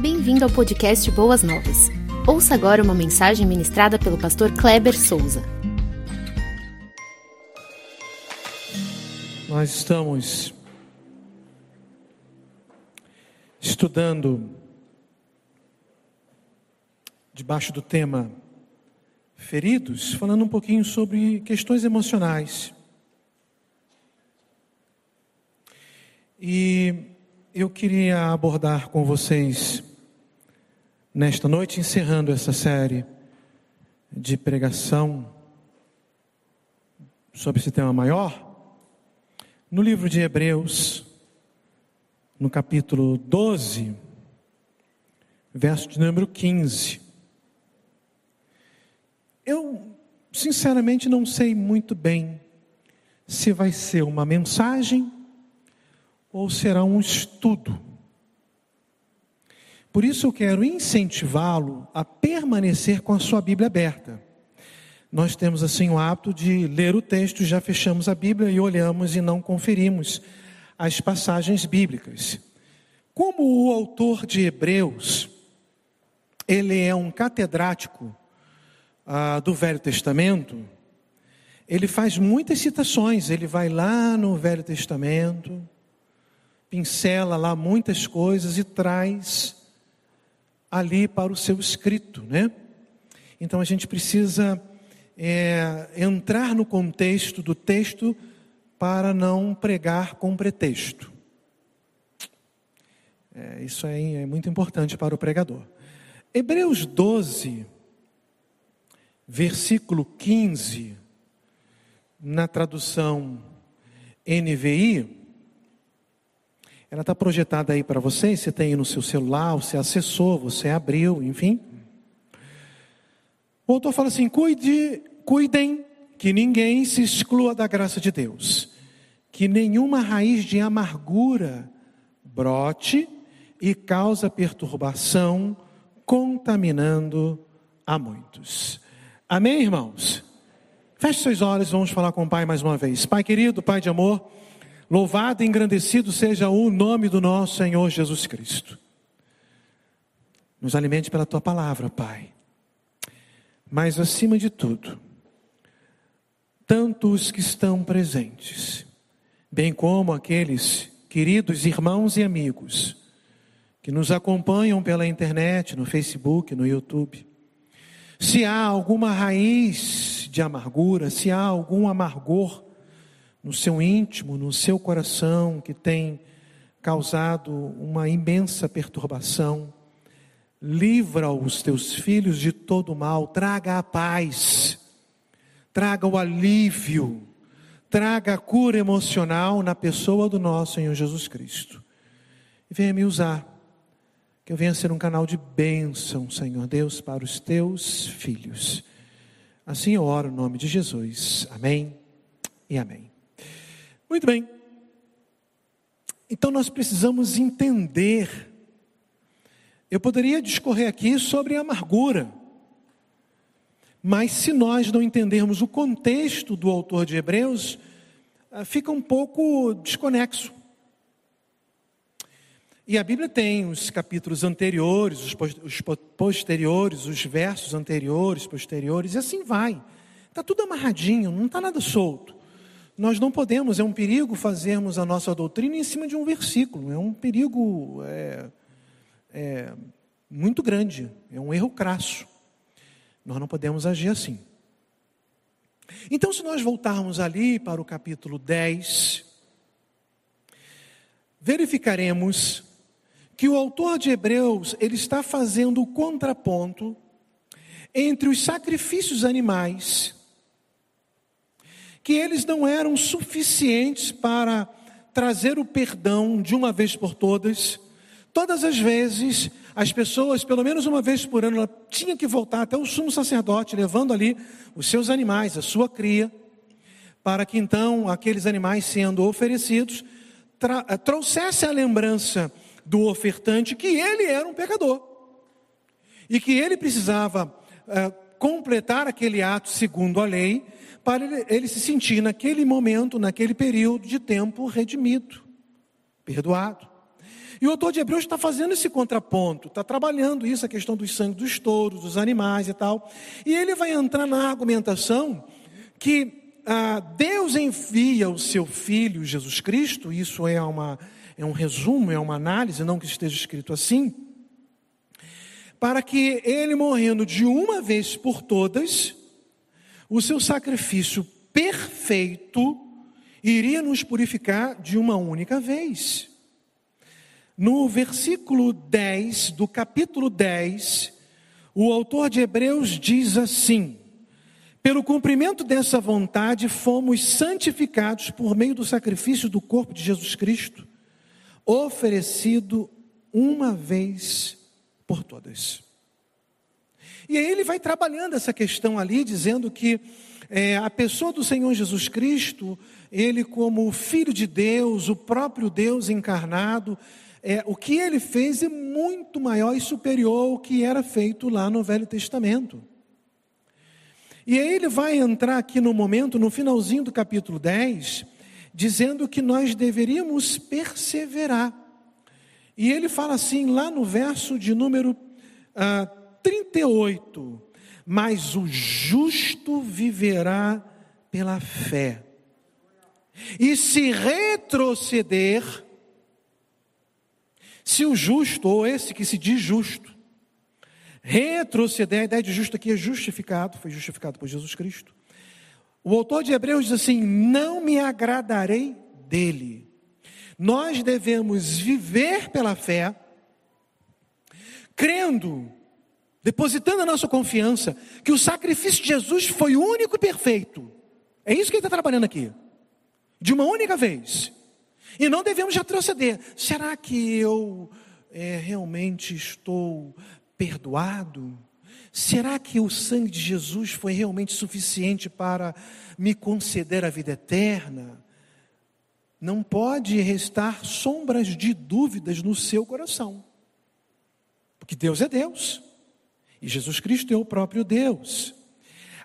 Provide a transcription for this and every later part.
Bem-vindo ao podcast Boas Novas. Ouça agora uma mensagem ministrada pelo pastor Kleber Souza. Nós estamos estudando debaixo do tema feridos, falando um pouquinho sobre questões emocionais. E eu queria abordar com vocês, nesta noite, encerrando essa série de pregação sobre esse tema maior, no livro de Hebreus, no capítulo 12, verso de número 15. Eu, sinceramente, não sei muito bem se vai ser uma mensagem ou será um estudo. Por isso eu quero incentivá-lo a permanecer com a sua Bíblia aberta. Nós temos assim o hábito de ler o texto, já fechamos a Bíblia e olhamos e não conferimos as passagens bíblicas. Como o autor de Hebreus, ele é um catedrático ah, do Velho Testamento, ele faz muitas citações, ele vai lá no Velho Testamento, pincela lá muitas coisas e traz ali para o seu escrito, né? Então a gente precisa é, entrar no contexto do texto para não pregar com pretexto. É, isso aí é muito importante para o pregador. Hebreus 12, versículo 15, na tradução NVI, ela está projetada aí para você, você tem no seu celular, você acessou, você abriu, enfim. O autor fala assim: cuide, cuidem que ninguém se exclua da graça de Deus, que nenhuma raiz de amargura brote e causa perturbação, contaminando a muitos. Amém, irmãos? Feche seus olhos, vamos falar com o Pai mais uma vez. Pai querido, Pai de amor. Louvado e engrandecido seja o nome do nosso Senhor Jesus Cristo. Nos alimente pela tua palavra, Pai. Mas acima de tudo, tanto os que estão presentes, bem como aqueles queridos irmãos e amigos que nos acompanham pela internet, no Facebook, no YouTube. Se há alguma raiz de amargura, se há algum amargor no seu íntimo, no seu coração, que tem causado uma imensa perturbação. Livra os teus filhos de todo mal, traga a paz, traga o alívio, traga a cura emocional na pessoa do nosso Senhor Jesus Cristo. E venha me usar, que eu venha ser um canal de bênção, Senhor Deus, para os teus filhos. Assim eu oro no nome de Jesus. Amém e amém. Muito bem. Então nós precisamos entender. Eu poderia discorrer aqui sobre amargura, mas se nós não entendermos o contexto do autor de Hebreus, ah, fica um pouco desconexo. E a Bíblia tem os capítulos anteriores, os posteriores, os versos anteriores, posteriores, e assim vai. Está tudo amarradinho, não está nada solto. Nós não podemos, é um perigo fazermos a nossa doutrina em cima de um versículo, é um perigo é, é, muito grande, é um erro crasso. Nós não podemos agir assim. Então, se nós voltarmos ali para o capítulo 10, verificaremos que o autor de Hebreus, ele está fazendo o contraponto entre os sacrifícios animais que eles não eram suficientes para trazer o perdão de uma vez por todas. Todas as vezes, as pessoas, pelo menos uma vez por ano, tinham que voltar até o sumo sacerdote, levando ali os seus animais, a sua cria, para que então aqueles animais sendo oferecidos eh, trouxesse a lembrança do ofertante que ele era um pecador e que ele precisava uh, completar aquele ato segundo a lei para ele, ele se sentir naquele momento, naquele período de tempo redimido, perdoado. E o autor de Hebreus está fazendo esse contraponto, está trabalhando isso, a questão dos sangue dos touros, dos animais e tal. E ele vai entrar na argumentação que ah, Deus envia o seu Filho Jesus Cristo, isso é, uma, é um resumo, é uma análise, não que esteja escrito assim, para que ele morrendo de uma vez por todas, o seu sacrifício perfeito iria nos purificar de uma única vez. No versículo 10 do capítulo 10, o autor de Hebreus diz assim: Pelo cumprimento dessa vontade, fomos santificados por meio do sacrifício do corpo de Jesus Cristo, oferecido uma vez por todas. E aí ele vai trabalhando essa questão ali, dizendo que é, a pessoa do Senhor Jesus Cristo, ele como Filho de Deus, o próprio Deus encarnado, é, o que ele fez é muito maior e superior ao que era feito lá no Velho Testamento. E aí ele vai entrar aqui no momento, no finalzinho do capítulo 10, dizendo que nós deveríamos perseverar. E ele fala assim, lá no verso de número ah, 38, mas o justo viverá pela fé. E se retroceder, se o justo, ou esse que se diz justo, retroceder, a ideia de justo aqui é justificado, foi justificado por Jesus Cristo. O autor de Hebreus diz assim: Não me agradarei dele. Nós devemos viver pela fé, crendo, depositando a nossa confiança, que o sacrifício de Jesus foi único e perfeito. É isso que ele está trabalhando aqui. De uma única vez. E não devemos retroceder. Será que eu é, realmente estou perdoado? Será que o sangue de Jesus foi realmente suficiente para me conceder a vida eterna? Não pode restar sombras de dúvidas no seu coração. Porque Deus é Deus. E Jesus Cristo é o próprio Deus.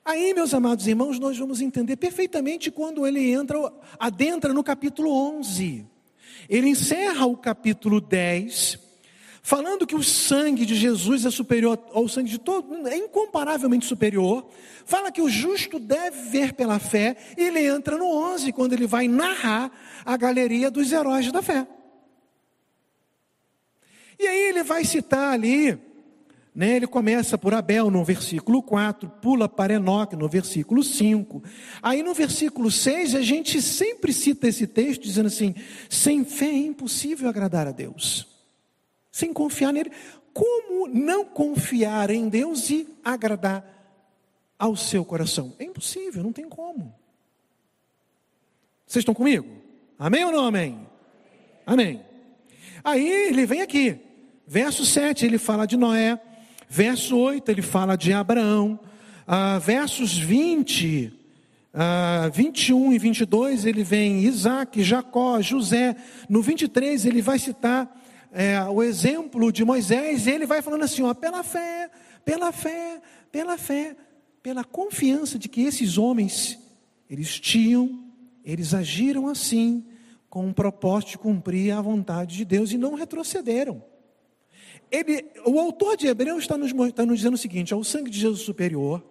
Aí, meus amados irmãos, nós vamos entender perfeitamente quando ele entra, adentra no capítulo 11. Ele encerra o capítulo 10, falando que o sangue de Jesus é superior ao sangue de todo, é incomparavelmente superior. Fala que o justo deve ver pela fé, e ele entra no 11, quando ele vai narrar a galeria dos heróis da fé. E aí ele vai citar ali né? Ele começa por Abel no versículo 4, pula para Enoque no versículo 5. Aí no versículo 6 a gente sempre cita esse texto dizendo assim: sem fé é impossível agradar a Deus. Sem confiar nele. Como não confiar em Deus e agradar ao seu coração? É impossível, não tem como. Vocês estão comigo? Amém ou não amém? Amém. Aí ele vem aqui, verso 7, ele fala de Noé, Verso 8 ele fala de Abraão. Ah, versos 20, ah, 21 e 22 ele vem Isaac, Jacó, José. No 23 ele vai citar é, o exemplo de Moisés. Ele vai falando assim: ó, pela fé, pela fé, pela fé, pela confiança de que esses homens eles tinham, eles agiram assim com o propósito de cumprir a vontade de Deus e não retrocederam. Ele, o autor de Hebreus está nos, está nos dizendo o seguinte: ao sangue de Jesus superior,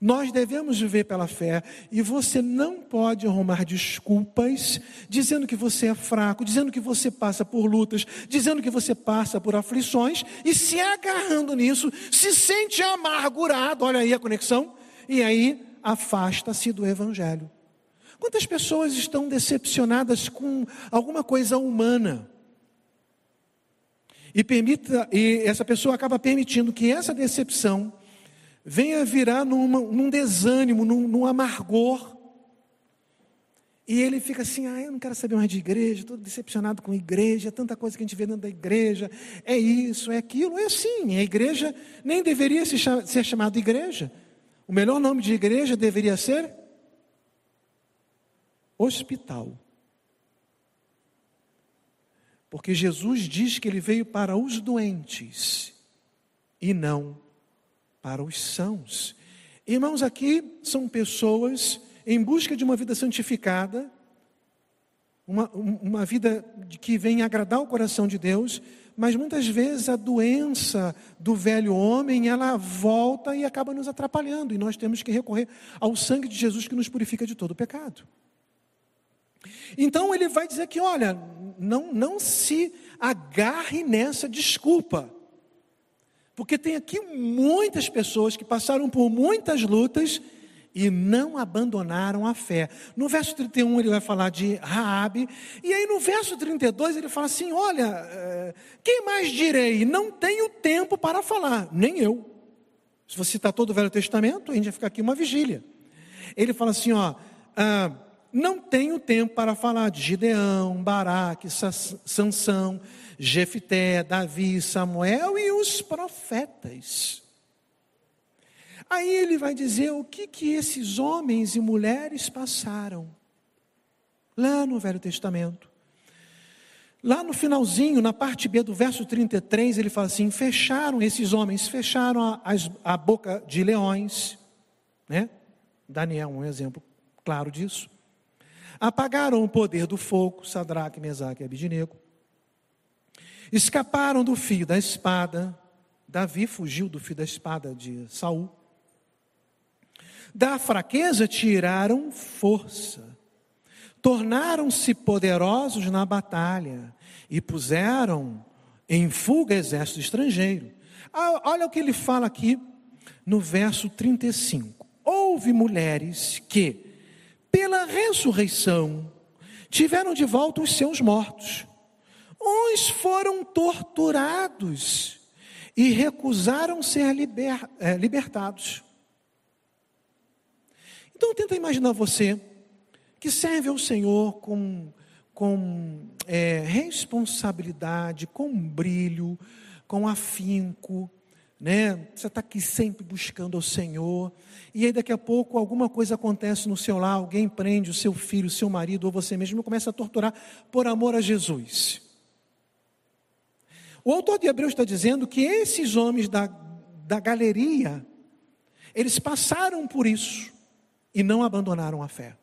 nós devemos viver pela fé e você não pode arrumar desculpas dizendo que você é fraco, dizendo que você passa por lutas, dizendo que você passa por aflições e se agarrando nisso, se sente amargurado, olha aí a conexão, e aí afasta-se do Evangelho. Quantas pessoas estão decepcionadas com alguma coisa humana? e permita e essa pessoa acaba permitindo que essa decepção venha virar numa, num desânimo, num, num, amargor. E ele fica assim: ah, eu não quero saber mais de igreja, estou decepcionado com igreja, tanta coisa que a gente vê dentro da igreja, é isso, é aquilo. É assim, a igreja nem deveria ser chamada igreja. O melhor nome de igreja deveria ser hospital. Porque Jesus diz que ele veio para os doentes e não para os sãos. Irmãos, aqui são pessoas em busca de uma vida santificada, uma, uma vida que vem agradar o coração de Deus, mas muitas vezes a doença do velho homem, ela volta e acaba nos atrapalhando, e nós temos que recorrer ao sangue de Jesus que nos purifica de todo o pecado. Então ele vai dizer que, olha, não, não se agarre nessa desculpa. Porque tem aqui muitas pessoas que passaram por muitas lutas e não abandonaram a fé. No verso 31 ele vai falar de Raabe, e aí no verso 32 ele fala assim: "Olha, eh, quem mais direi? Não tenho tempo para falar, nem eu." Se você citar todo o Velho Testamento, a gente vai ficar aqui uma vigília. Ele fala assim, ó, ah, não tenho tempo para falar de Gideão, Baraque, Sansão, Jefité, Davi, Samuel e os profetas. Aí ele vai dizer o que, que esses homens e mulheres passaram. Lá no Velho Testamento. Lá no finalzinho, na parte B do verso 33, ele fala assim: fecharam esses homens, fecharam a, a, a boca de leões, né? Daniel, um exemplo claro disso. Apagaram o poder do fogo, Sadraque, Mesaque e Abidinego. Escaparam do fio da espada. Davi fugiu do fio da espada de Saul. Da fraqueza tiraram força. Tornaram-se poderosos na batalha e puseram em fuga exército estrangeiro. Ah, olha o que ele fala aqui no verso 35. Houve mulheres que, pela ressurreição, tiveram de volta os seus mortos. Uns foram torturados e recusaram ser liber, é, libertados. Então tenta imaginar você que serve ao Senhor com, com é, responsabilidade, com brilho, com afinco, né? Você está aqui sempre buscando ao Senhor, e aí daqui a pouco alguma coisa acontece no seu lar, alguém prende o seu filho, o seu marido ou você mesmo começa a torturar por amor a Jesus. O autor de Hebreus está dizendo que esses homens da, da galeria, eles passaram por isso e não abandonaram a fé.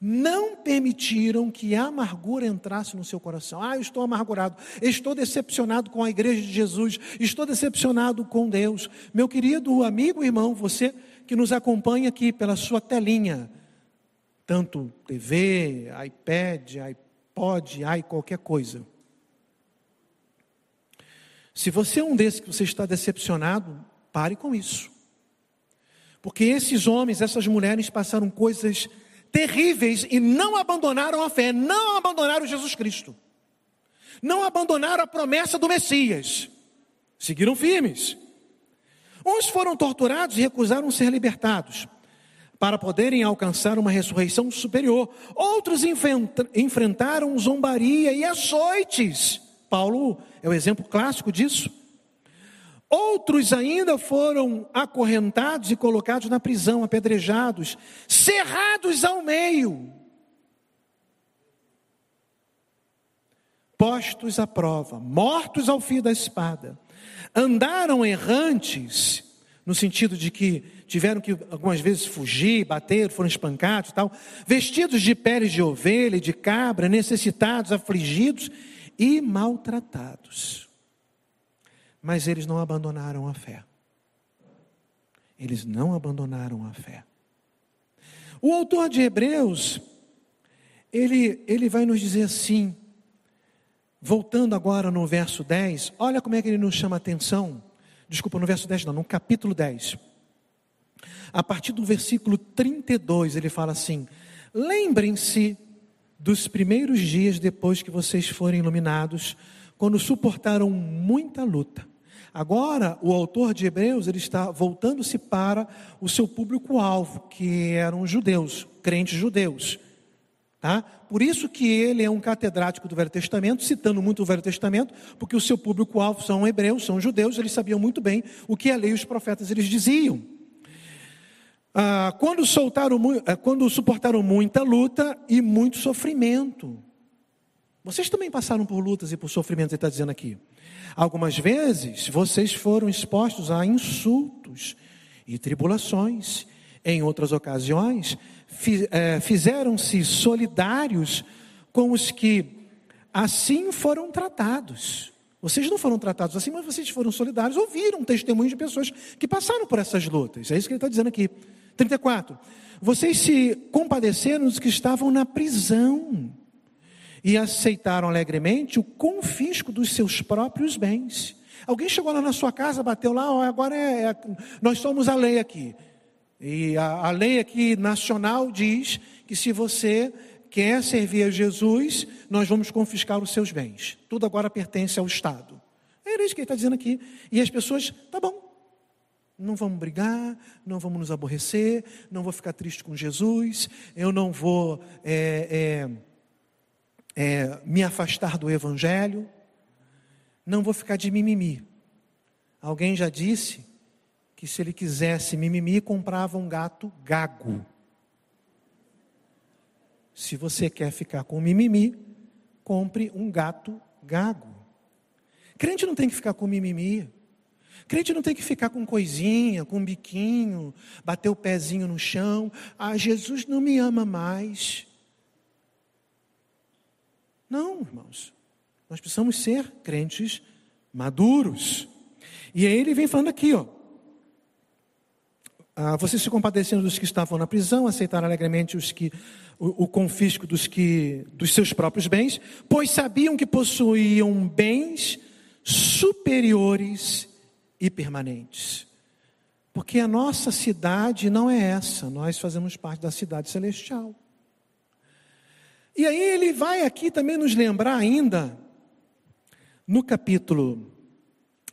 Não permitiram que a amargura entrasse no seu coração. Ah, eu estou amargurado, estou decepcionado com a igreja de Jesus, estou decepcionado com Deus. Meu querido amigo, irmão, você que nos acompanha aqui pela sua telinha, tanto TV, iPad, iPod, i qualquer coisa. Se você é um desses que você está decepcionado, pare com isso. Porque esses homens, essas mulheres passaram coisas terríveis e não abandonaram a fé, não abandonaram Jesus Cristo. Não abandonaram a promessa do Messias. Seguiram firmes. Uns foram torturados e recusaram ser libertados para poderem alcançar uma ressurreição superior. Outros enfrentaram zombaria e açoites. Paulo é o exemplo clássico disso. Outros ainda foram acorrentados e colocados na prisão, apedrejados, cerrados ao meio, postos à prova, mortos ao fio da espada. Andaram errantes, no sentido de que tiveram que algumas vezes fugir, bater, foram espancados e tal, vestidos de peles de ovelha e de cabra, necessitados, afligidos e maltratados. Mas eles não abandonaram a fé. Eles não abandonaram a fé. O autor de Hebreus, ele, ele vai nos dizer assim, voltando agora no verso 10, olha como é que ele nos chama a atenção. Desculpa, no verso 10, não, no capítulo 10. A partir do versículo 32, ele fala assim: Lembrem-se dos primeiros dias depois que vocês forem iluminados, quando suportaram muita luta. Agora, o autor de Hebreus, ele está voltando-se para o seu público-alvo, que eram judeus, crentes judeus. Tá? Por isso que ele é um catedrático do Velho Testamento, citando muito o Velho Testamento, porque o seu público-alvo são hebreus, são judeus, eles sabiam muito bem o que a lei e os profetas eles diziam. Ah, quando, soltaram, ah, quando suportaram muita luta e muito sofrimento. Vocês também passaram por lutas e por sofrimento, ele está dizendo aqui. Algumas vezes vocês foram expostos a insultos e tribulações. Em outras ocasiões, eh, fizeram-se solidários com os que assim foram tratados. Vocês não foram tratados assim, mas vocês foram solidários, ouviram testemunhos de pessoas que passaram por essas lutas. É isso que ele está dizendo aqui. 34. Vocês se compadeceram dos que estavam na prisão e aceitaram alegremente o confisco dos seus próprios bens. Alguém chegou lá na sua casa, bateu lá, ó, agora é, é, nós somos a lei aqui. E a, a lei aqui nacional diz que se você quer servir a Jesus, nós vamos confiscar os seus bens. Tudo agora pertence ao Estado. É isso que ele está dizendo aqui. E as pessoas, tá bom, não vamos brigar, não vamos nos aborrecer, não vou ficar triste com Jesus, eu não vou é, é, é, me afastar do Evangelho, não vou ficar de mimimi. Alguém já disse que se ele quisesse mimimi, comprava um gato gago. Se você quer ficar com mimimi, compre um gato gago. Crente não tem que ficar com mimimi. Crente não tem que ficar com coisinha, com biquinho, bater o pezinho no chão. Ah, Jesus não me ama mais. Não, irmãos. Nós precisamos ser crentes maduros. E aí ele vem falando aqui, ó. Ah, vocês se compadecendo dos que estavam na prisão, aceitaram alegremente os que, o, o confisco dos, que, dos seus próprios bens, pois sabiam que possuíam bens superiores e permanentes. Porque a nossa cidade não é essa, nós fazemos parte da cidade celestial. E aí ele vai aqui também nos lembrar ainda, no capítulo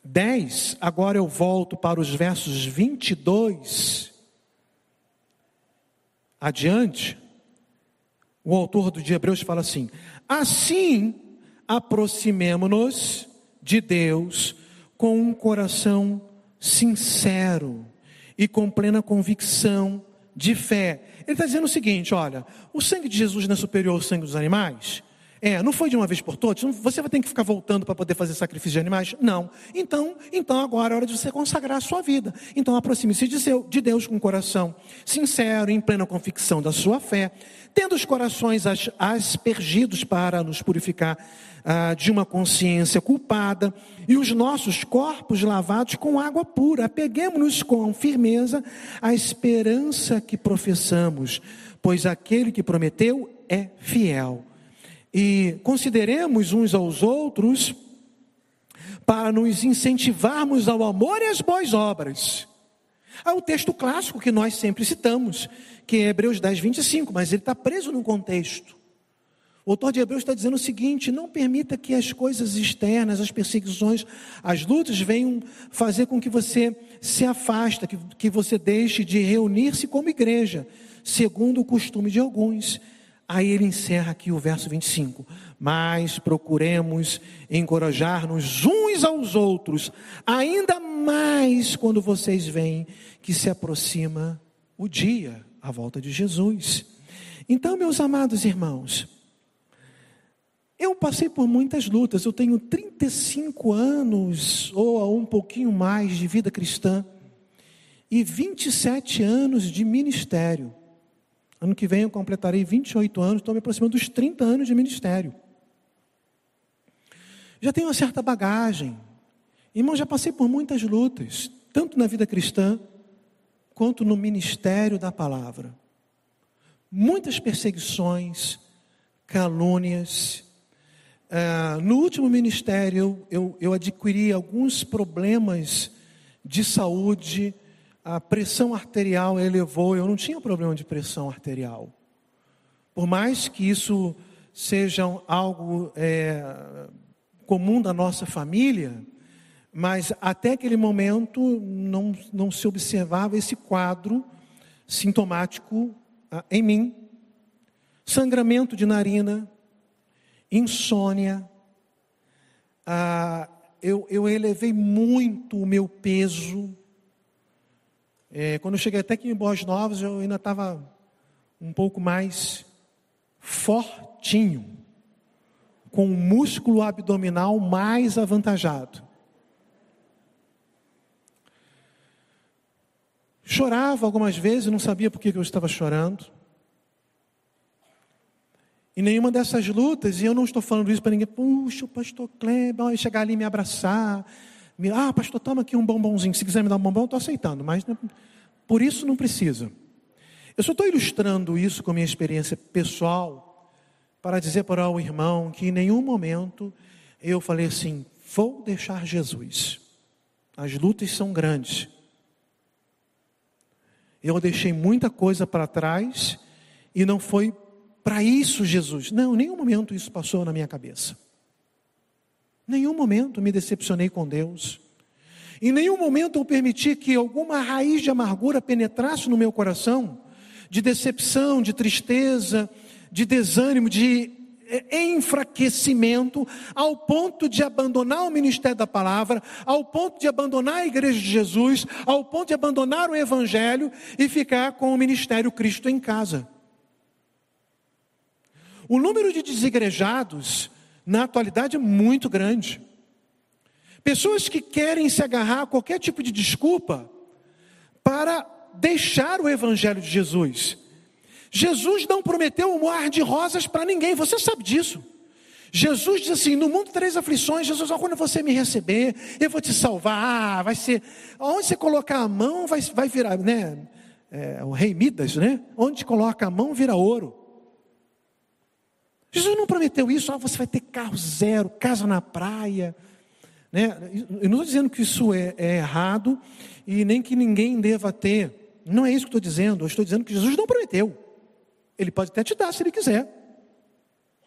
10, agora eu volto para os versos 22 adiante. O autor do de Hebreus fala assim: Assim aproximemo-nos de Deus com um coração sincero e com plena convicção de fé. Ele está dizendo o seguinte: olha, o sangue de Jesus não é superior ao sangue dos animais? É, não foi de uma vez por todas? Você vai ter que ficar voltando para poder fazer sacrifício de animais? Não. Então, então agora é hora de você consagrar a sua vida. Então aproxime-se de Deus com um coração sincero, em plena convicção da sua fé, tendo os corações aspergidos para nos purificar ah, de uma consciência culpada e os nossos corpos lavados com água pura. Apeguemos-nos com firmeza à esperança que professamos, pois aquele que prometeu é fiel e consideremos uns aos outros para nos incentivarmos ao amor e às boas obras. Há o texto clássico que nós sempre citamos, que é Hebreus 10, 25, mas ele está preso no contexto. O autor de Hebreus está dizendo o seguinte: não permita que as coisas externas, as perseguições, as lutas venham fazer com que você se afasta, que, que você deixe de reunir-se como igreja, segundo o costume de alguns Aí ele encerra aqui o verso 25. Mas procuremos encorajar-nos uns aos outros, ainda mais quando vocês veem que se aproxima o dia, a volta de Jesus. Então, meus amados irmãos, eu passei por muitas lutas, eu tenho 35 anos ou um pouquinho mais de vida cristã e 27 anos de ministério. Ano que vem eu completarei 28 anos, estou me aproximando dos 30 anos de ministério. Já tenho uma certa bagagem. Irmão, já passei por muitas lutas, tanto na vida cristã, quanto no ministério da palavra. Muitas perseguições, calúnias. Uh, no último ministério, eu, eu adquiri alguns problemas de saúde, a pressão arterial elevou, eu não tinha problema de pressão arterial. Por mais que isso seja algo é, comum da nossa família, mas até aquele momento não, não se observava esse quadro sintomático ah, em mim. Sangramento de narina, insônia. Ah, eu, eu elevei muito o meu peso é, quando eu cheguei até aqui em Boas Novas, eu ainda estava um pouco mais fortinho, com o músculo abdominal mais avantajado. Chorava algumas vezes, não sabia por que eu estava chorando. em nenhuma dessas lutas, e eu não estou falando isso para ninguém, puxa, o pastor Kleber, chegar ali e me abraçar, ah, pastor, toma aqui um bombonzinho, se quiser me dar um bombom, estou aceitando, mas por isso não precisa. Eu só estou ilustrando isso com a minha experiência pessoal, para dizer para o irmão que em nenhum momento eu falei assim, vou deixar Jesus. As lutas são grandes. Eu deixei muita coisa para trás e não foi para isso, Jesus. Não, em nenhum momento isso passou na minha cabeça. Nenhum momento me decepcionei com Deus. Em nenhum momento eu permiti que alguma raiz de amargura penetrasse no meu coração, de decepção, de tristeza, de desânimo, de é, enfraquecimento, ao ponto de abandonar o ministério da palavra, ao ponto de abandonar a igreja de Jesus, ao ponto de abandonar o evangelho e ficar com o ministério Cristo em casa. O número de desigrejados na atualidade é muito grande. Pessoas que querem se agarrar a qualquer tipo de desculpa para deixar o Evangelho de Jesus. Jesus não prometeu um mar de rosas para ninguém, você sabe disso. Jesus diz assim: no mundo três aflições, Jesus, quando você me receber, eu vou te salvar. Ah, vai ser, onde você colocar a mão, vai, vai virar, né? É, o rei Midas, né? Onde coloca a mão, vira ouro. Jesus não prometeu isso, ah, você vai ter carro zero, casa na praia. Né? Eu não estou dizendo que isso é, é errado e nem que ninguém deva ter. Não é isso que estou dizendo. Eu estou dizendo que Jesus não prometeu. Ele pode até te dar se ele quiser.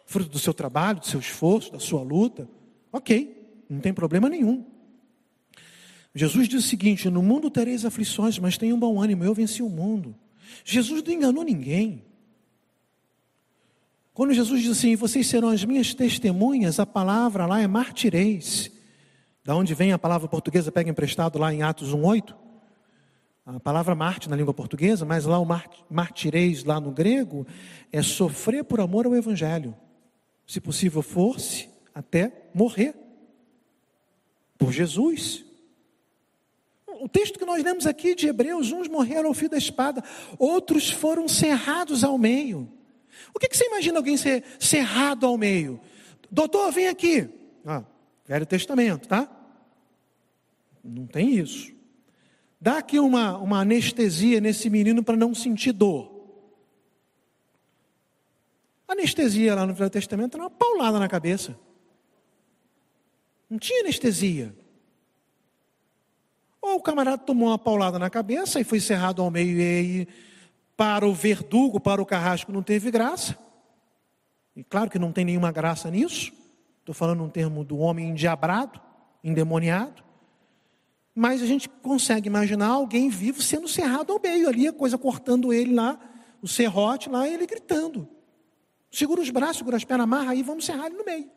Fruto do seu trabalho, do seu esforço, da sua luta. Ok, não tem problema nenhum. Jesus diz o seguinte: No mundo tereis aflições, mas tenham um bom ânimo, eu venci o mundo. Jesus não enganou ninguém. Quando Jesus diz assim: Vocês serão as minhas testemunhas, a palavra lá é martireis. Da onde vem a palavra portuguesa, pega emprestado lá em Atos 1,8. A palavra Marte na língua portuguesa, mas lá o martireis, lá no grego, é sofrer por amor ao Evangelho. Se possível fosse, até morrer. Por Jesus. O texto que nós lemos aqui de Hebreus, uns morreram ao fio da espada, outros foram cerrados ao meio. O que, que você imagina alguém ser cerrado ao meio? Doutor, vem aqui. Ah, Velho Testamento, tá? Não tem isso. Dá aqui uma, uma anestesia nesse menino para não sentir dor. Anestesia lá no Velho Testamento era uma paulada na cabeça. Não tinha anestesia. Ou o camarada tomou uma paulada na cabeça e foi cerrado ao meio e para o verdugo, para o carrasco, não teve graça. E claro que não tem nenhuma graça nisso. Estou falando um termo do homem endiabrado, endemoniado. Mas a gente consegue imaginar alguém vivo sendo cerrado ao meio ali, a coisa cortando ele lá, o serrote lá, ele gritando. Segura os braços, segura as pernas, amarra aí, vamos serrar ele no meio.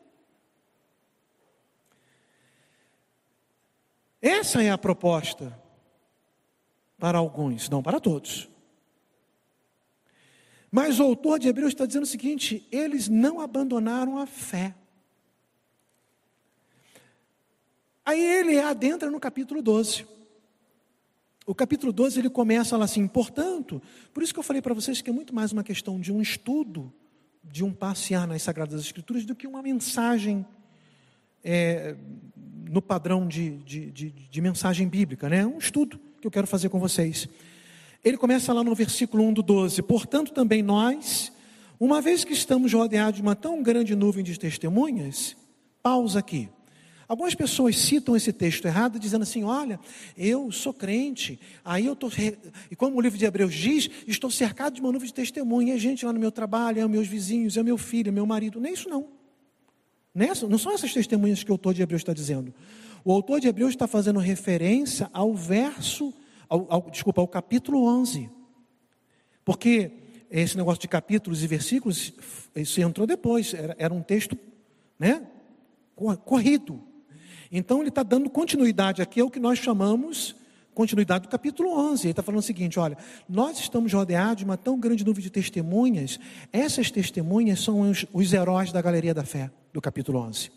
Essa é a proposta para alguns, não para todos. Mas o autor de Hebreus está dizendo o seguinte: eles não abandonaram a fé. Aí ele adentra no capítulo 12. O capítulo 12 ele começa lá assim, portanto, por isso que eu falei para vocês que é muito mais uma questão de um estudo, de um passear nas Sagradas Escrituras, do que uma mensagem é, no padrão de, de, de, de mensagem bíblica, né? Um estudo que eu quero fazer com vocês. Ele começa lá no versículo 1 do 12: Portanto, também nós, uma vez que estamos rodeados de uma tão grande nuvem de testemunhas, pausa aqui. Algumas pessoas citam esse texto errado, dizendo assim: Olha, eu sou crente, aí eu estou. E como o livro de Hebreus diz, estou cercado de uma nuvem de testemunha. É gente lá no meu trabalho, é meus vizinhos, é meu filho, é meu marido. Nem isso não. Nessa, não são essas testemunhas que o autor de Hebreus está dizendo. O autor de Hebreus está fazendo referência ao verso ao, ao, desculpa, ao capítulo 11. Porque esse negócio de capítulos e versículos, isso entrou depois, era, era um texto né, corrido. Então ele está dando continuidade aqui ao que nós chamamos continuidade do capítulo 11. Ele está falando o seguinte: olha, nós estamos rodeados de uma tão grande nuvem de testemunhas, essas testemunhas são os, os heróis da galeria da fé, do capítulo 11.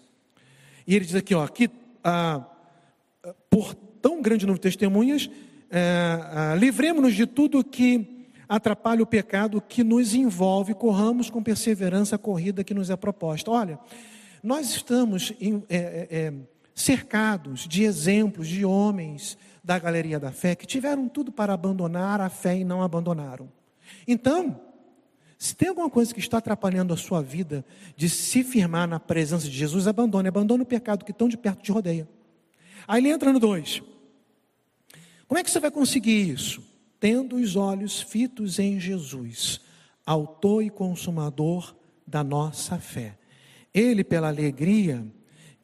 E ele diz aqui, ó, que ah, por tão grande número de testemunhas, é, é, livremos-nos de tudo que atrapalha o pecado que nos envolve, corramos com perseverança a corrida que nos é proposta. Olha, nós estamos em, é, é, é, cercados de exemplos de homens da galeria da fé que tiveram tudo para abandonar a fé e não abandonaram. Então, se tem alguma coisa que está atrapalhando a sua vida de se firmar na presença de Jesus, abandone, abandone o pecado que tão de perto te rodeia. Aí ele entra no 2. Como é que você vai conseguir isso? Tendo os olhos fitos em Jesus, autor e consumador da nossa fé. Ele, pela alegria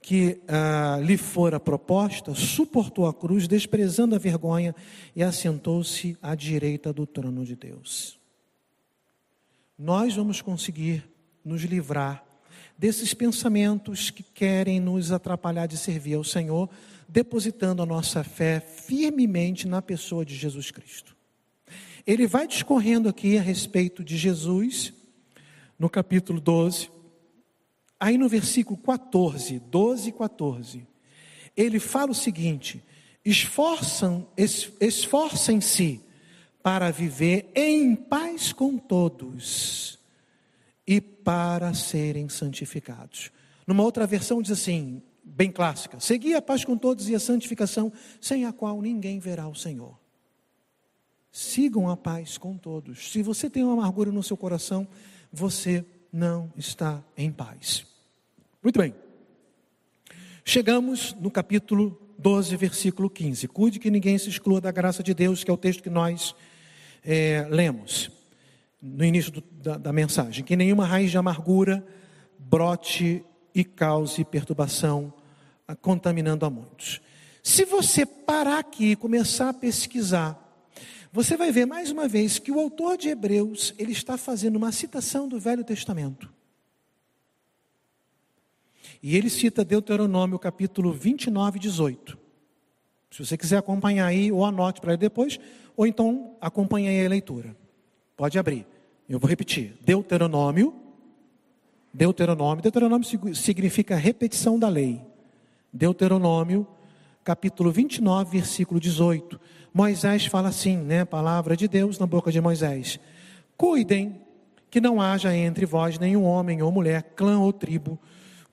que ah, lhe fora proposta, suportou a cruz, desprezando a vergonha, e assentou-se à direita do trono de Deus. Nós vamos conseguir nos livrar desses pensamentos que querem nos atrapalhar de servir ao Senhor, depositando a nossa fé firmemente na pessoa de Jesus Cristo. Ele vai discorrendo aqui a respeito de Jesus, no capítulo 12, aí no versículo 14, 12 e 14, ele fala o seguinte: esforçam, esforcem-se para viver em paz com todos e para serem santificados. Numa outra versão diz assim: bem clássica: seguir a paz com todos e a santificação, sem a qual ninguém verá o Senhor. Sigam a paz com todos. Se você tem uma amargura no seu coração, você não está em paz. Muito bem. Chegamos no capítulo 12, versículo 15. Cuide que ninguém se exclua da graça de Deus, que é o texto que nós é, lemos no início do, da, da mensagem. Que nenhuma raiz de amargura brote e cause perturbação, contaminando a muitos. Se você parar aqui e começar a pesquisar, você vai ver mais uma vez que o autor de Hebreus, ele está fazendo uma citação do Velho Testamento. E ele cita Deuteronômio capítulo 29, 18. Se você quiser acompanhar aí, ou anote para depois, ou então acompanhe aí a leitura. Pode abrir. Eu vou repetir. Deuteronômio Deuteronômio. Deuteronômio significa repetição da lei. Deuteronômio, capítulo 29, versículo 18. Moisés fala assim, né? Palavra de Deus na boca de Moisés. Cuidem que não haja entre vós nenhum homem ou mulher, clã ou tribo,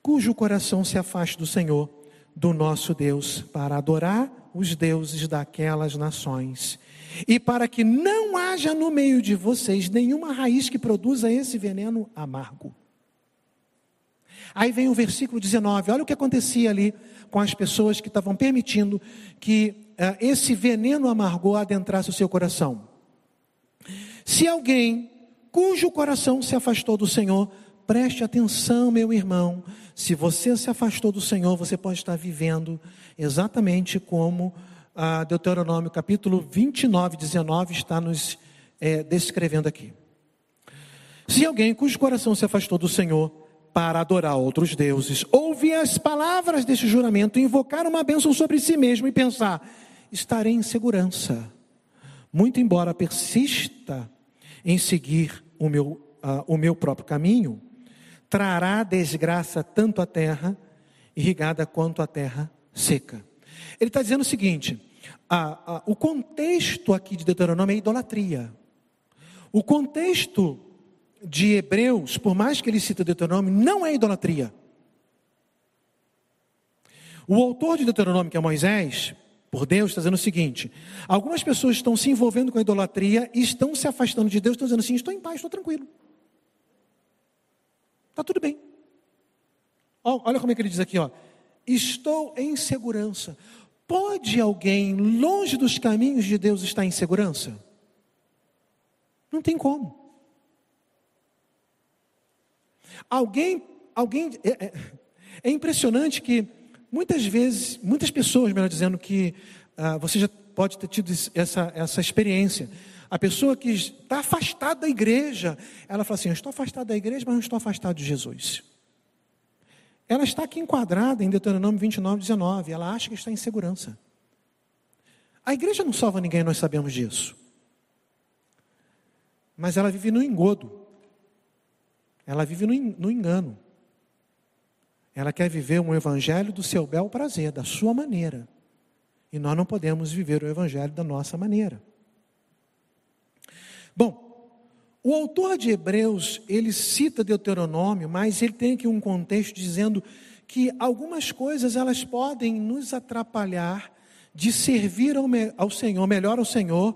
cujo coração se afaste do Senhor, do nosso Deus, para adorar os deuses daquelas nações. E para que não haja no meio de vocês nenhuma raiz que produza esse veneno amargo. Aí vem o versículo 19, olha o que acontecia ali com as pessoas que estavam permitindo que uh, esse veneno amargor adentrasse o seu coração. Se alguém cujo coração se afastou do Senhor, preste atenção, meu irmão. Se você se afastou do Senhor, você pode estar vivendo exatamente como uh, Deuteronômio capítulo 29, 19 está nos é, descrevendo aqui. Se alguém cujo coração se afastou do Senhor, para adorar outros deuses, ouvir as palavras deste juramento, invocar uma bênção sobre si mesmo e pensar: estarei em segurança, muito embora persista em seguir o meu, uh, o meu próprio caminho, trará desgraça tanto à terra irrigada quanto à terra seca. Ele está dizendo o seguinte: o contexto aqui de Deuteronômio é idolatria. O contexto de Hebreus, por mais que ele cita Deuteronômio, não é idolatria. O autor de Deuteronômio, que é Moisés, por Deus, está dizendo o seguinte: algumas pessoas estão se envolvendo com a idolatria e estão se afastando de Deus, estão dizendo assim: estou em paz, estou tranquilo. Está tudo bem. Olha como é que ele diz aqui, ó. Estou em segurança. Pode alguém longe dos caminhos de Deus estar em segurança? Não tem como. Alguém, alguém é, é, é impressionante que muitas vezes, muitas pessoas, melhor dizendo, que ah, você já pode ter tido essa, essa experiência. A pessoa que está afastada da igreja, ela fala assim: Eu estou afastado da igreja, mas não estou afastado de Jesus. Ela está aqui enquadrada em Deuteronômio 29, 19. Ela acha que está em segurança. A igreja não salva ninguém, nós sabemos disso. Mas ela vive no engodo. Ela vive no engano. Ela quer viver um evangelho do seu bel prazer, da sua maneira. E nós não podemos viver o evangelho da nossa maneira. Bom, o autor de Hebreus, ele cita Deuteronômio, mas ele tem aqui um contexto dizendo que algumas coisas elas podem nos atrapalhar de servir ao, ao Senhor, melhor ao Senhor,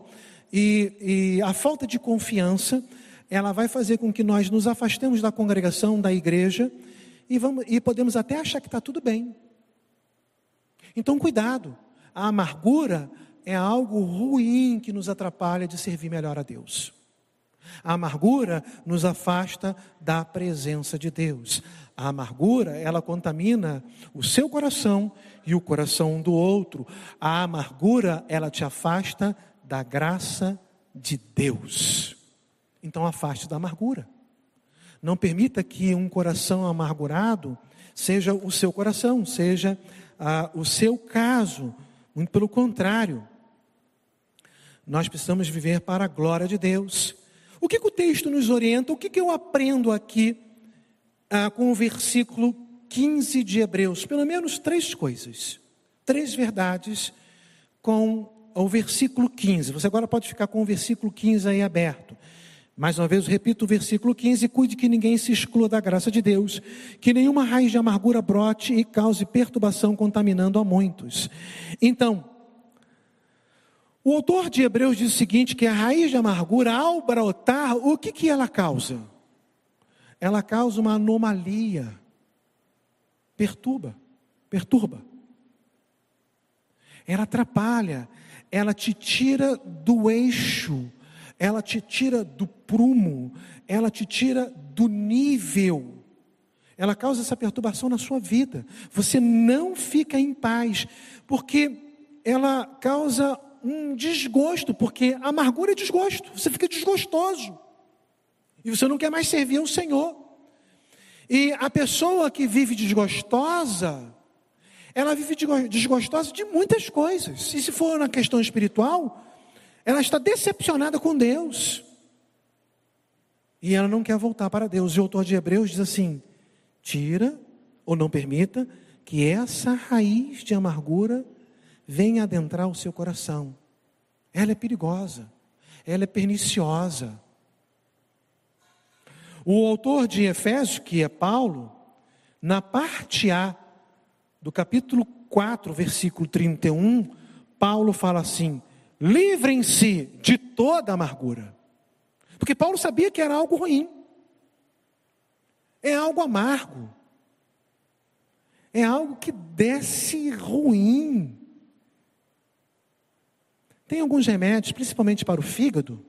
e, e a falta de confiança, ela vai fazer com que nós nos afastemos da congregação, da igreja, e, vamos, e podemos até achar que está tudo bem. Então, cuidado, a amargura é algo ruim que nos atrapalha de servir melhor a Deus. A amargura nos afasta da presença de Deus. A amargura, ela contamina o seu coração e o coração do outro. A amargura, ela te afasta da graça de Deus. Então afaste da amargura. Não permita que um coração amargurado seja o seu coração, seja ah, o seu caso. Muito pelo contrário. Nós precisamos viver para a glória de Deus. O que, que o texto nos orienta? O que, que eu aprendo aqui ah, com o versículo 15 de Hebreus? Pelo menos três coisas. Três verdades com ao versículo 15. Você agora pode ficar com o versículo 15 aí aberto. Mais uma vez, repito o versículo 15: cuide que ninguém se exclua da graça de Deus, que nenhuma raiz de amargura brote e cause perturbação, contaminando a muitos. Então, o autor de Hebreus diz o seguinte: que a raiz de amargura, ao brotar, o que, que ela causa? Ela causa uma anomalia, perturba, perturba. Ela atrapalha, ela te tira do eixo, ela te tira do prumo, ela te tira do nível. Ela causa essa perturbação na sua vida. Você não fica em paz, porque ela causa um desgosto, porque amargura é desgosto. Você fica desgostoso. E você não quer mais servir ao Senhor. E a pessoa que vive desgostosa, ela vive desgostosa de muitas coisas. E se for na questão espiritual, ela está decepcionada com Deus. E ela não quer voltar para Deus. E o autor de Hebreus diz assim: tira ou não permita que essa raiz de amargura venha adentrar o seu coração. Ela é perigosa, ela é perniciosa. O autor de Efésios, que é Paulo, na parte A do capítulo 4, versículo 31, Paulo fala assim: livrem-se de toda amargura. Porque Paulo sabia que era algo ruim, é algo amargo, é algo que desce ruim. Tem alguns remédios, principalmente para o fígado,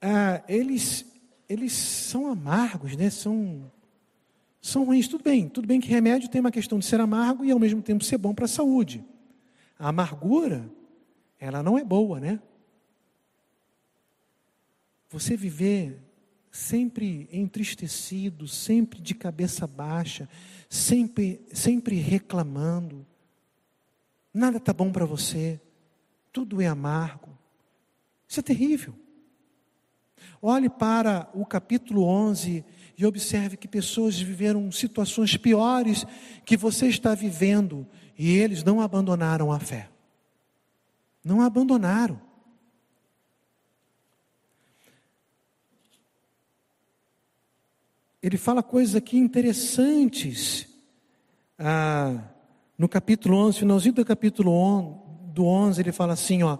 ah, eles, eles são amargos, né? são são ruins. Tudo bem, tudo bem que remédio tem uma questão de ser amargo e ao mesmo tempo ser bom para a saúde. A amargura, ela não é boa, né? Você viver sempre entristecido, sempre de cabeça baixa, sempre, sempre reclamando, nada está bom para você, tudo é amargo. Isso é terrível. Olhe para o capítulo 11 e observe que pessoas viveram situações piores que você está vivendo e eles não abandonaram a fé. Não abandonaram. Ele fala coisas aqui interessantes. Ah, no capítulo 11, finalzinho do capítulo 11, do 11, ele fala assim, ó,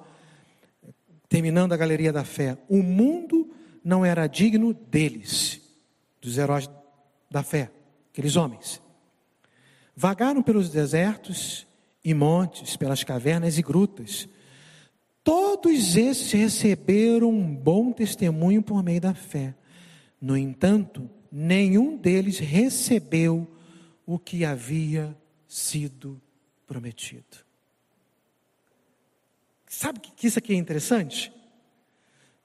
terminando a galeria da fé: o mundo não era digno deles dos heróis da fé, aqueles homens. Vagaram pelos desertos e montes, pelas cavernas e grutas. Todos esses receberam um bom testemunho por meio da fé. No entanto, nenhum deles recebeu o que havia sido prometido. Sabe que isso aqui é interessante?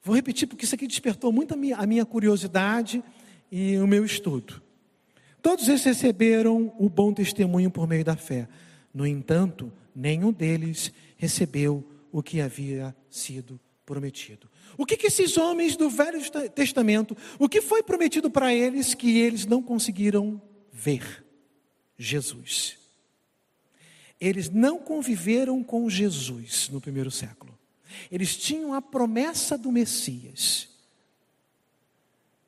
Vou repetir porque isso aqui despertou muito a minha, a minha curiosidade e o meu estudo. Todos eles receberam o bom testemunho por meio da fé. No entanto, nenhum deles recebeu o que havia sido prometido. O que, que esses homens do Velho Testamento, o que foi prometido para eles que eles não conseguiram ver? Jesus. Eles não conviveram com Jesus no primeiro século. Eles tinham a promessa do Messias.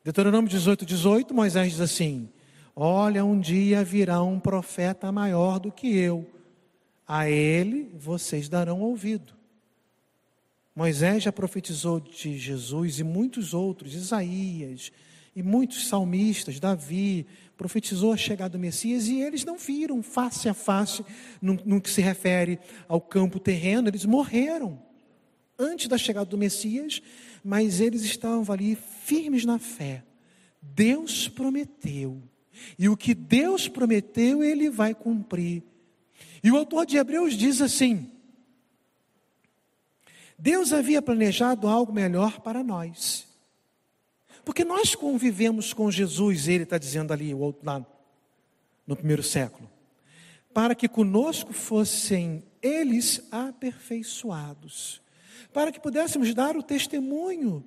Deuteronômio 18, 18, Moisés diz assim: Olha, um dia virá um profeta maior do que eu, a ele vocês darão ouvido. Moisés já profetizou de Jesus e muitos outros, Isaías e muitos salmistas, Davi, profetizou a chegada do Messias e eles não viram face a face no, no que se refere ao campo terreno, eles morreram antes da chegada do Messias, mas eles estavam ali firmes na fé. Deus prometeu, e o que Deus prometeu, ele vai cumprir. E o autor de Hebreus diz assim: Deus havia planejado algo melhor para nós. Porque nós convivemos com Jesus, ele está dizendo ali, o outro lado, no primeiro século, para que conosco fossem eles aperfeiçoados, para que pudéssemos dar o testemunho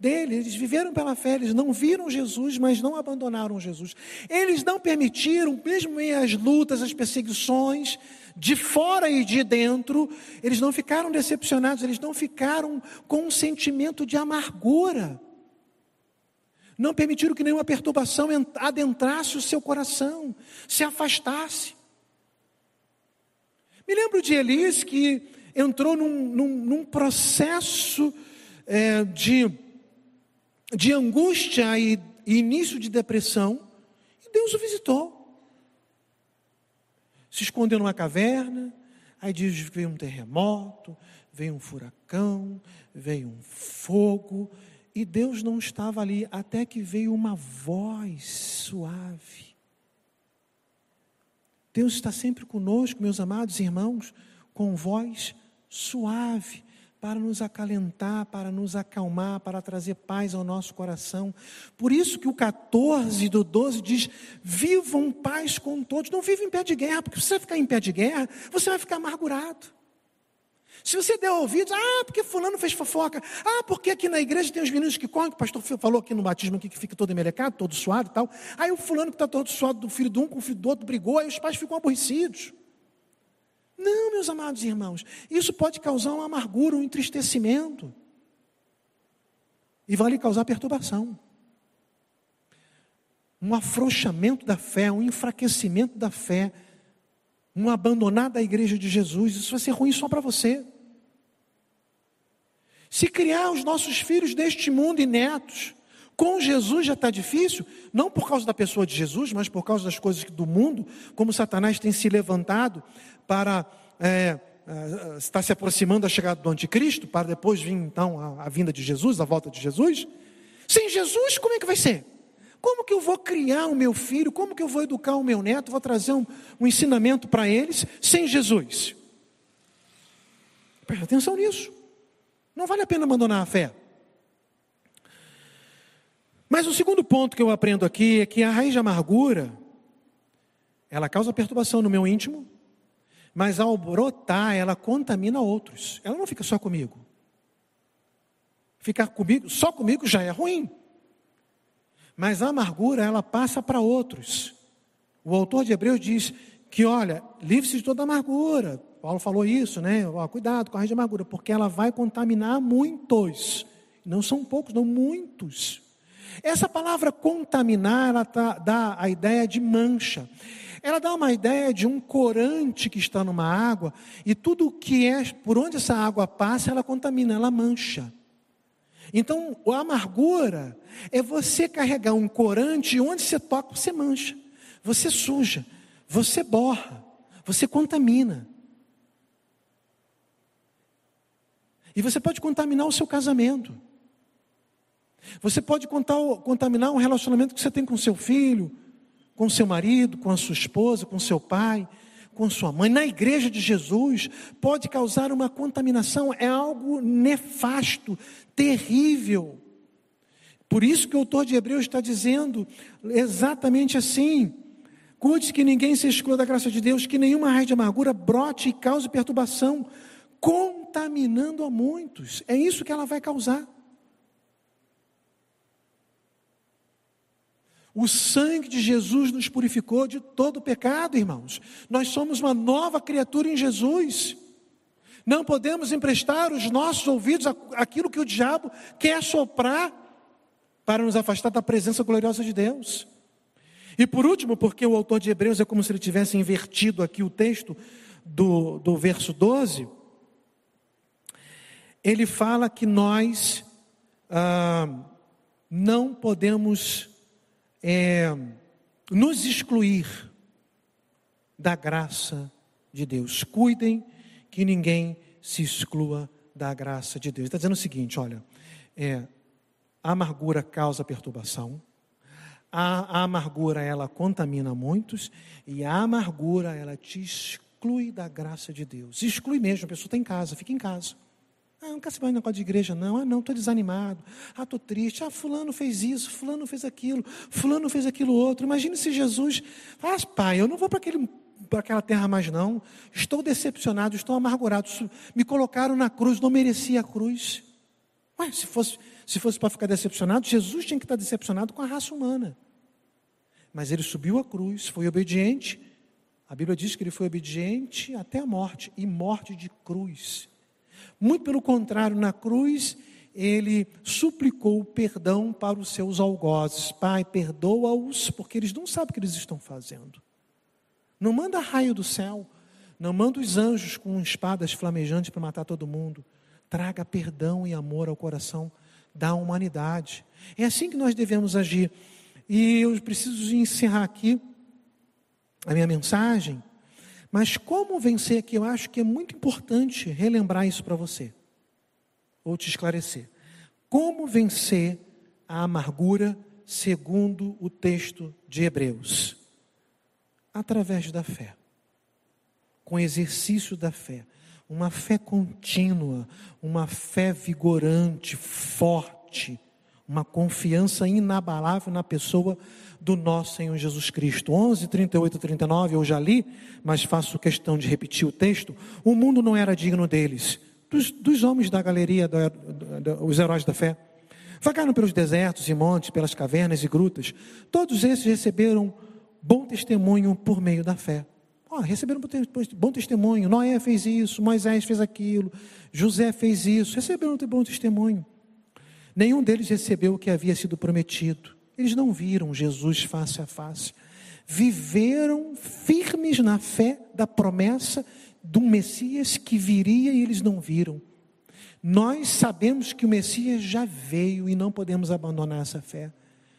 dele. Eles viveram pela fé, eles não viram Jesus, mas não abandonaram Jesus. Eles não permitiram, mesmo em as lutas, as perseguições, de fora e de dentro, eles não ficaram decepcionados, eles não ficaram com um sentimento de amargura. Não permitiram que nenhuma perturbação adentrasse o seu coração, se afastasse. Me lembro de Elis que entrou num, num, num processo é, de, de angústia e, início de depressão, e Deus o visitou se escondeu numa caverna, aí diz veio um terremoto, veio um furacão, veio um fogo, e Deus não estava ali, até que veio uma voz suave. Deus está sempre conosco, meus amados irmãos, com voz suave para nos acalentar, para nos acalmar, para trazer paz ao nosso coração. Por isso que o 14 do 12 diz: vivam paz com todos. Não vive em pé de guerra, porque se você ficar em pé de guerra, você vai ficar amargurado. Se você der ouvidos, ah, porque fulano fez fofoca, ah, porque aqui na igreja tem os meninos que correm, que o pastor falou aqui no batismo aqui, que fica todo emelecado, todo suado e tal. Aí o fulano que está todo suado do filho de um com o filho do outro brigou, aí os pais ficam aborrecidos. Não, meus amados irmãos, isso pode causar uma amargura, um entristecimento. E vai lhe causar perturbação. Um afrouxamento da fé, um enfraquecimento da fé, um abandonar da igreja de Jesus, isso vai ser ruim só para você. Se criar os nossos filhos deste mundo e netos, com Jesus já está difícil, não por causa da pessoa de Jesus, mas por causa das coisas do mundo, como Satanás tem se levantado para é, é, estar se aproximando da chegada do anticristo, para depois vir então a, a vinda de Jesus, a volta de Jesus. Sem Jesus, como é que vai ser? Como que eu vou criar o meu filho? Como que eu vou educar o meu neto? Vou trazer um, um ensinamento para eles sem Jesus? Presta atenção nisso. Não vale a pena abandonar a fé. Mas o segundo ponto que eu aprendo aqui é que a raiz de amargura, ela causa perturbação no meu íntimo, mas ao brotar, ela contamina outros. Ela não fica só comigo. Ficar comigo, só comigo já é ruim. Mas a amargura, ela passa para outros. O autor de Hebreus diz que, olha, livre-se de toda amargura. Paulo falou isso, né? Ó, cuidado com a raiz de amargura, porque ela vai contaminar muitos. Não são poucos, não muitos. Essa palavra contaminar, ela tá, dá a ideia de mancha. Ela dá uma ideia de um corante que está numa água e tudo que é por onde essa água passa, ela contamina, ela mancha. Então, a amargura é você carregar um corante e onde você toca, você mancha, você suja, você borra, você contamina. E você pode contaminar o seu casamento. Você pode contaminar um relacionamento que você tem com seu filho, com seu marido, com a sua esposa, com seu pai, com sua mãe. Na igreja de Jesus, pode causar uma contaminação, é algo nefasto, terrível. Por isso que o autor de Hebreus está dizendo exatamente assim: cuide que ninguém se exclua da graça de Deus, que nenhuma raiz de amargura brote e cause perturbação, contaminando a muitos. É isso que ela vai causar. O sangue de Jesus nos purificou de todo pecado, irmãos. Nós somos uma nova criatura em Jesus. Não podemos emprestar os nossos ouvidos àquilo que o diabo quer soprar para nos afastar da presença gloriosa de Deus. E por último, porque o autor de Hebreus é como se ele tivesse invertido aqui o texto do, do verso 12, ele fala que nós ah, não podemos é, nos excluir da graça de Deus. Cuidem que ninguém se exclua da graça de Deus. Está dizendo o seguinte: olha, é, a amargura causa perturbação, a, a amargura ela contamina muitos e a amargura ela te exclui da graça de Deus. Exclui mesmo, a pessoa está em casa, fica em casa. Ah, não quer saber de negócio de igreja, não. Ah, não, estou desanimado. Ah, estou triste. Ah, fulano fez isso, fulano fez aquilo, fulano fez aquilo outro. Imagine se Jesus. Ah, pai, eu não vou para aquele para aquela terra mais não. Estou decepcionado, estou amargurado. Me colocaram na cruz, não merecia a cruz. Ué, se fosse, se fosse para ficar decepcionado, Jesus tinha que estar decepcionado com a raça humana. Mas ele subiu a cruz, foi obediente. A Bíblia diz que ele foi obediente até a morte e morte de cruz. Muito pelo contrário, na cruz ele suplicou perdão para os seus algozes. Pai, perdoa-os, porque eles não sabem o que eles estão fazendo. Não manda raio do céu. Não manda os anjos com espadas flamejantes para matar todo mundo. Traga perdão e amor ao coração da humanidade. É assim que nós devemos agir. E eu preciso encerrar aqui a minha mensagem. Mas como vencer aqui? Eu acho que é muito importante relembrar isso para você. Ou te esclarecer. Como vencer a amargura segundo o texto de Hebreus? através da fé, com exercício da fé, uma fé contínua, uma fé vigorante, forte, uma confiança inabalável na pessoa do nosso Senhor Jesus Cristo. 11, 38 e 39, eu já li, mas faço questão de repetir o texto. O mundo não era digno deles, dos, dos homens da galeria, do, do, do, os heróis da fé. Vagaram pelos desertos e montes, pelas cavernas e grutas. Todos esses receberam bom testemunho por meio da fé. Oh, receberam bom testemunho. Noé fez isso, Moisés fez aquilo, José fez isso. Receberam bom testemunho. Nenhum deles recebeu o que havia sido prometido. Eles não viram Jesus face a face. Viveram firmes na fé da promessa de um Messias que viria e eles não viram. Nós sabemos que o Messias já veio e não podemos abandonar essa fé.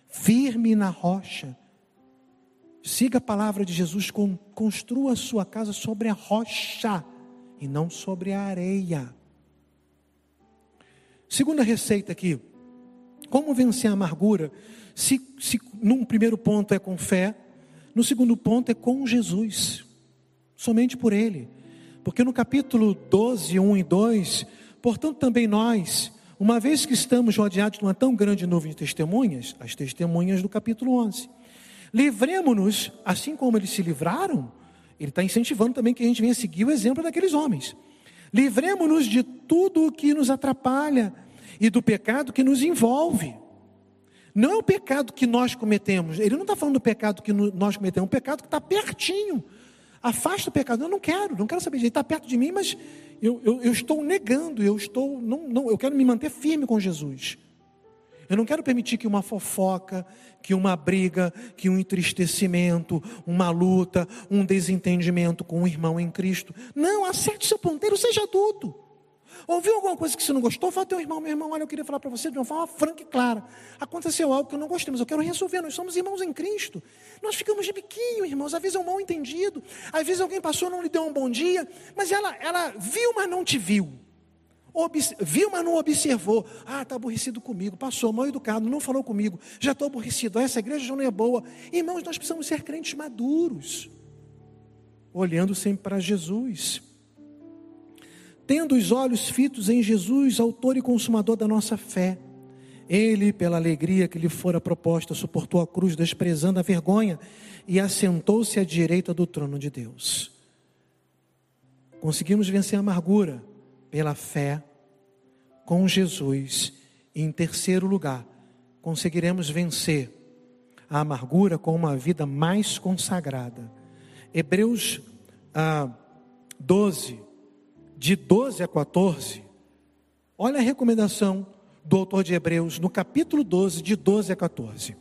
Firme na rocha, Siga a palavra de Jesus, construa a sua casa sobre a rocha e não sobre a areia. Segunda receita aqui. Como vencer a amargura? Se, se num primeiro ponto é com fé, no segundo ponto é com Jesus, somente por Ele. Porque no capítulo 12, 1 e 2, portanto também nós, uma vez que estamos rodeados de uma tão grande nuvem de testemunhas, as testemunhas do capítulo 11, Livremos-nos, assim como eles se livraram, ele está incentivando também que a gente venha seguir o exemplo daqueles homens. Livremos-nos de tudo o que nos atrapalha e do pecado que nos envolve. Não é o pecado que nós cometemos, ele não está falando do pecado que nós cometemos, é um pecado que está pertinho. Afasta o pecado. Eu não quero, não quero saber ele está perto de mim, mas eu, eu, eu, estou negando, eu estou, não, não, eu quero me manter firme com Jesus. Eu não quero permitir que uma fofoca, que uma briga, que um entristecimento, uma luta, um desentendimento com um irmão em Cristo. Não, acerte seu ponteiro, seja adulto. Ouviu alguma coisa que você não gostou? Fala teu irmão, meu irmão, olha, eu queria falar para você de uma forma franca e clara. Aconteceu algo que eu não gostei, mas eu quero resolver. Nós somos irmãos em Cristo. Nós ficamos de biquinho, irmãos. Às vezes é um mal entendido. Às vezes alguém passou, não lhe deu um bom dia. Mas ela, ela viu, mas não te viu. Viu, mas não observou. Ah, está aborrecido comigo. Passou, mal educado, não falou comigo. Já estou aborrecido. Ah, essa igreja já não é boa. Irmãos, nós precisamos ser crentes maduros. Olhando sempre para Jesus. Tendo os olhos fitos em Jesus, autor e consumador da nossa fé. Ele, pela alegria que lhe fora proposta, suportou a cruz, desprezando a vergonha, e assentou-se à direita do trono de Deus. Conseguimos vencer a amargura pela fé com Jesus. E em terceiro lugar, conseguiremos vencer a amargura com uma vida mais consagrada. Hebreus ah, 12, de 12 a 14, olha a recomendação do autor de Hebreus, no capítulo 12, de 12 a 14.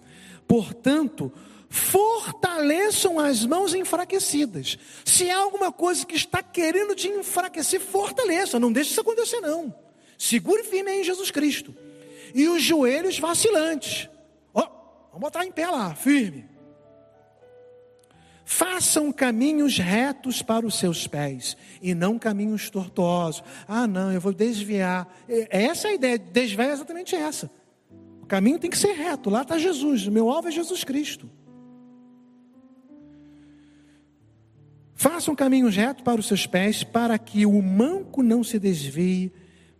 Portanto, fortaleçam as mãos enfraquecidas. Se há alguma coisa que está querendo te enfraquecer, fortaleça. Não deixe isso acontecer, não. Segure firme em Jesus Cristo. E os joelhos vacilantes. Ó, oh, vamos botar em pé lá, firme. Façam caminhos retos para os seus pés e não caminhos tortuosos. Ah, não, eu vou desviar. Essa é a ideia, desviar é exatamente essa. O caminho tem que ser reto, lá está Jesus, o meu alvo é Jesus Cristo. Façam caminhos retos para os seus pés, para que o manco não se desvie,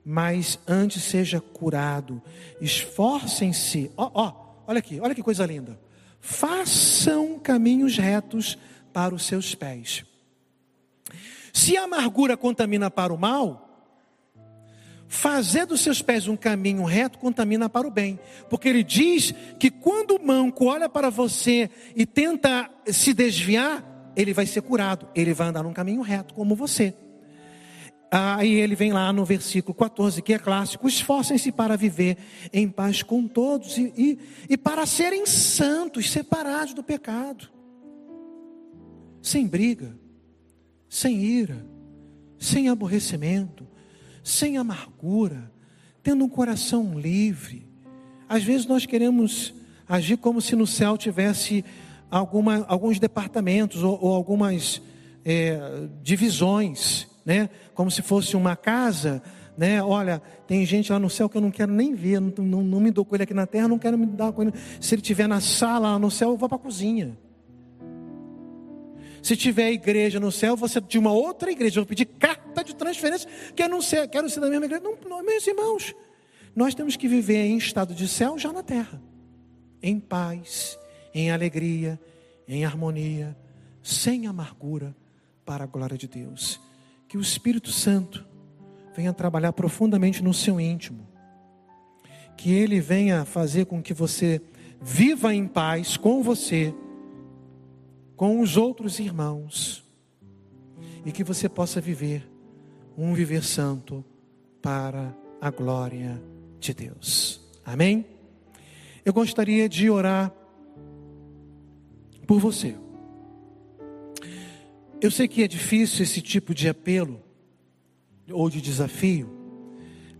mas antes seja curado. Esforcem-se. Ó, ó, olha aqui, olha que coisa linda façam caminhos retos para os seus pés. Se a amargura contamina para o mal, fazer dos seus pés um caminho reto contamina para o bem, porque ele diz que quando o manco olha para você e tenta se desviar, ele vai ser curado, ele vai andar num caminho reto como você. Aí ele vem lá no versículo 14, que é clássico: esforcem-se para viver em paz com todos e, e, e para serem santos, separados do pecado, sem briga, sem ira, sem aborrecimento, sem amargura, tendo um coração livre. Às vezes nós queremos agir como se no céu tivesse alguma, alguns departamentos ou, ou algumas é, divisões né? Como se fosse uma casa, né? Olha, tem gente lá no céu que eu não quero nem ver, não, não, não me dou com ele aqui na terra, não quero me dar com ele. Se ele estiver na sala lá no céu, eu vou para a cozinha. Se tiver igreja no céu, você de uma outra igreja, eu vou pedir carta de transferência, quero não ser, quero ser da mesma igreja. Não, não, meus irmãos, nós temos que viver em estado de céu já na terra, em paz, em alegria, em harmonia, sem amargura, para a glória de Deus que o Espírito Santo venha trabalhar profundamente no seu íntimo, que ele venha fazer com que você viva em paz com você, com os outros irmãos, e que você possa viver um viver santo para a glória de Deus. Amém? Eu gostaria de orar por você. Eu sei que é difícil esse tipo de apelo ou de desafio,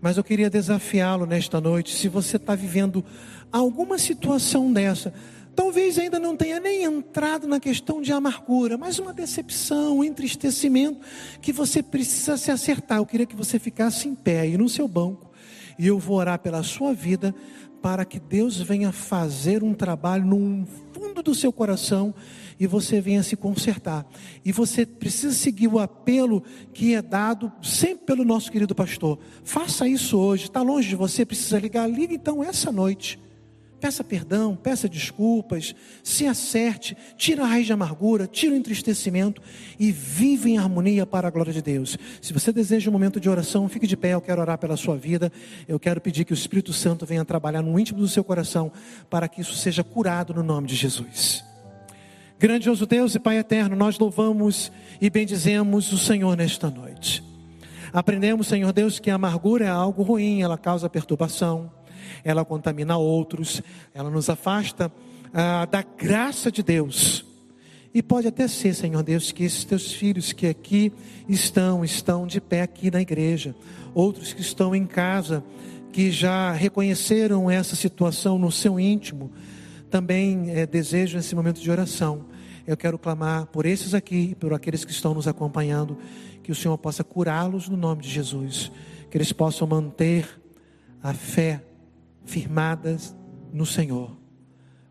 mas eu queria desafiá-lo nesta noite. Se você está vivendo alguma situação dessa, talvez ainda não tenha nem entrado na questão de amargura, mas uma decepção, um entristecimento que você precisa se acertar. Eu queria que você ficasse em pé aí no seu banco e eu vou orar pela sua vida para que Deus venha fazer um trabalho no fundo do seu coração e você venha se consertar. E você precisa seguir o apelo que é dado sempre pelo nosso querido pastor. Faça isso hoje. Está longe de você, precisa ligar. Liga então essa noite. Peça perdão, peça desculpas, se acerte, tira a raiz de amargura, tira o entristecimento e vive em harmonia para a glória de Deus. Se você deseja um momento de oração, fique de pé, eu quero orar pela sua vida. Eu quero pedir que o Espírito Santo venha trabalhar no íntimo do seu coração para que isso seja curado no nome de Jesus. Grandioso Deus e Pai eterno, nós louvamos e bendizemos o Senhor nesta noite. Aprendemos, Senhor Deus, que a amargura é algo ruim, ela causa perturbação, ela contamina outros, ela nos afasta ah, da graça de Deus. E pode até ser, Senhor Deus, que esses teus filhos que aqui estão, estão de pé aqui na igreja, outros que estão em casa, que já reconheceram essa situação no seu íntimo, também é, desejam esse momento de oração eu quero clamar por esses aqui por aqueles que estão nos acompanhando, que o Senhor possa curá-los no nome de Jesus, que eles possam manter a fé firmadas no Senhor,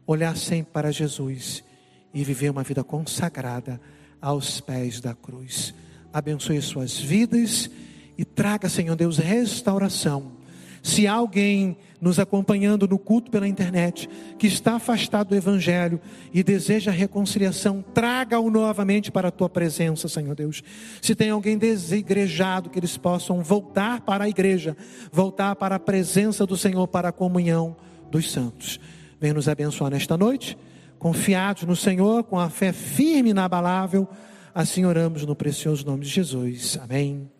olhar sempre para Jesus e viver uma vida consagrada aos pés da cruz. Abençoe suas vidas e traga, Senhor Deus, restauração. Se alguém nos acompanhando no culto pela internet que está afastado do Evangelho e deseja reconciliação, traga-o novamente para a tua presença, Senhor Deus. Se tem alguém desigrejado, que eles possam voltar para a igreja, voltar para a presença do Senhor, para a comunhão dos santos. Venha nos abençoar nesta noite, confiados no Senhor, com a fé firme e inabalável. Assim oramos no precioso nome de Jesus. Amém